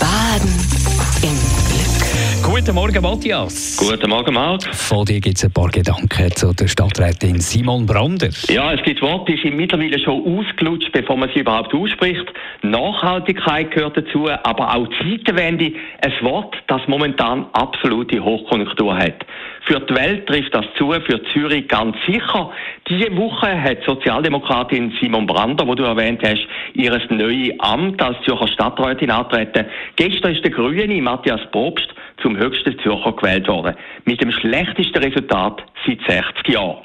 Baden im Glück. Guten Morgen, Matthias. Guten Morgen, Marc. Von dir gibt es ein paar Gedanken zu der Stadträtin Simon Brander. Ja, es gibt Worte, die sind mittlerweile schon ausgelutscht, bevor man sie überhaupt ausspricht. Nachhaltigkeit gehört dazu, aber auch Zeitenwende. Ein Wort, das momentan absolute Hochkonjunktur hat. Für die Welt trifft das zu, für Zürich ganz sicher. Diese Woche hat Sozialdemokratin Simon Brander, wo du erwähnt hast, ihr neues Amt als Zürcher Stadträtin antreten. Gestern ist der Grüne Matthias Probst zum höchsten Zürcher gewählt worden. Mit dem schlechtesten Resultat seit 60 Jahren.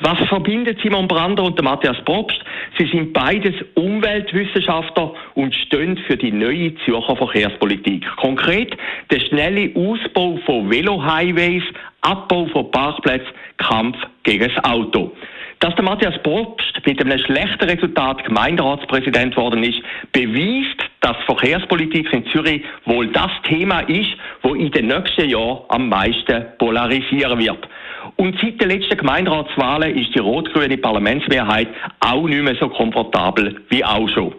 Was verbindet Simon Brander und Matthias Probst? Sie sind beides Umweltwissenschaftler und stehen für die neue Zürcher Verkehrspolitik. Konkret der schnelle Ausbau von Velohighways, Abbau von Parkplätzen, Kampf gegen das Auto. Dass der Matthias Probst mit einem schlechten Resultat Gemeinderatspräsident worden ist, beweist, dass Verkehrspolitik in Zürich wohl das Thema ist, wo in den nächsten Jahren am meisten polarisieren wird. Und seit den letzten Gemeinderatswahlen ist die rot-grüne Parlamentsmehrheit auch nicht mehr so komfortabel wie auch schon.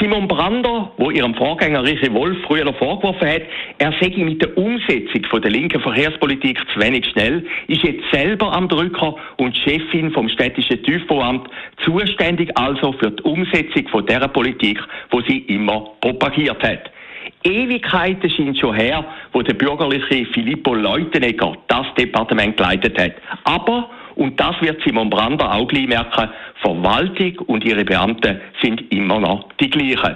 Simon Brander, wo ihrem Vorgänger Richie Wolf früher vorgeworfen hat, er sei mit der Umsetzung von der linken Verkehrspolitik zu wenig schnell, ist jetzt selber am Drücker und Chefin vom städtischen TÜV-Amt, zuständig also für die Umsetzung von der Politik, wo sie immer propagiert hat. Ewigkeiten sind schon her, wo der bürgerliche Filippo Leutenegger das Departement geleitet hat. Aber, und das wird Simon Brander auch gleich merken, Verwaltung und ihre Beamten sind immer noch die gleichen.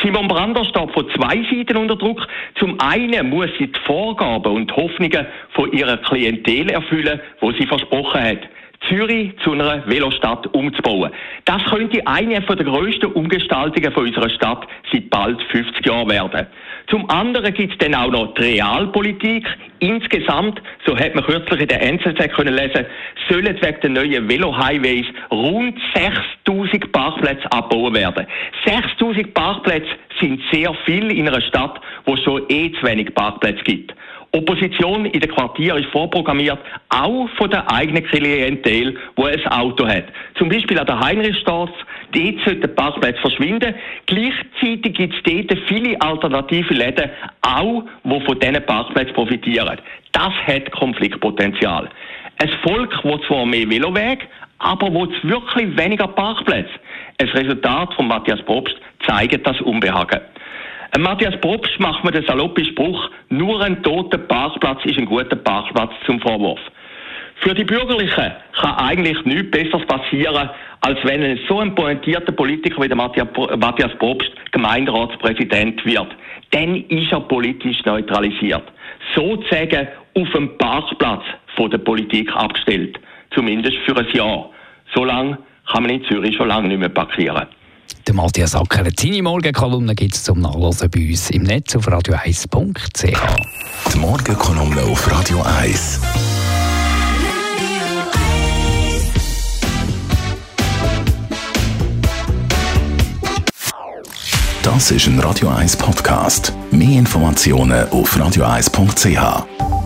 Simon Brander steht von zwei Seiten unter Druck. Zum einen muss sie die Vorgaben und Hoffnungen von ihrer Klientel erfüllen, wo sie versprochen hat. Zürich zu einer Velostadt umzubauen. Das könnte eine der grössten Umgestaltungen unserer Stadt seit bald 50 Jahren werden. Zum anderen gibt es dann auch noch die Realpolitik. Insgesamt, so hat man kürzlich in der NZZ können lesen, sollen wegen der neuen Velo-Highways rund 6000 Parkplätze abbauen werden. 6000 Parkplätze sind sehr viel in einer Stadt, wo es schon eh zu wenig Parkplätze gibt. Opposition in den Quartieren ist vorprogrammiert, auch von der eigenen Klientel, wo ein Auto hat. Zum Beispiel an der Heinrichstraße, dort sollte der Parkplatz verschwinden. Gleichzeitig gibt es dort viele alternative Läden, auch, die von diesen Parkplätzen profitieren. Das hat Konfliktpotenzial. Ein Volk, das zwar mehr Veloweg, aber wo es wirklich weniger Parkplätze. Ein Resultat von Matthias Probst zeigt das Unbehagen. Matthias Probst macht mir den saloppen Spruch, nur ein toter Parkplatz ist ein guter Parkplatz zum Vorwurf. Für die Bürgerlichen kann eigentlich nichts Besseres passieren, als wenn ein so ein pointierter Politiker wie der Matthias Probst Gemeinderatspräsident wird. Dann ist er politisch neutralisiert. Sozusagen auf dem Parkplatz von der Politik abgestellt. Zumindest für ein Jahr. So lange kann man in Zürich schon lange nicht mehr parkieren. Der Matthias Acker, seine Morgenkolumne gibt es zum Nachlesen bei uns im Netz auf radio1.ch. Die Morgenkolumne auf Radio 1. Das ist ein Radio 1 Podcast. Mehr Informationen auf radio1.ch.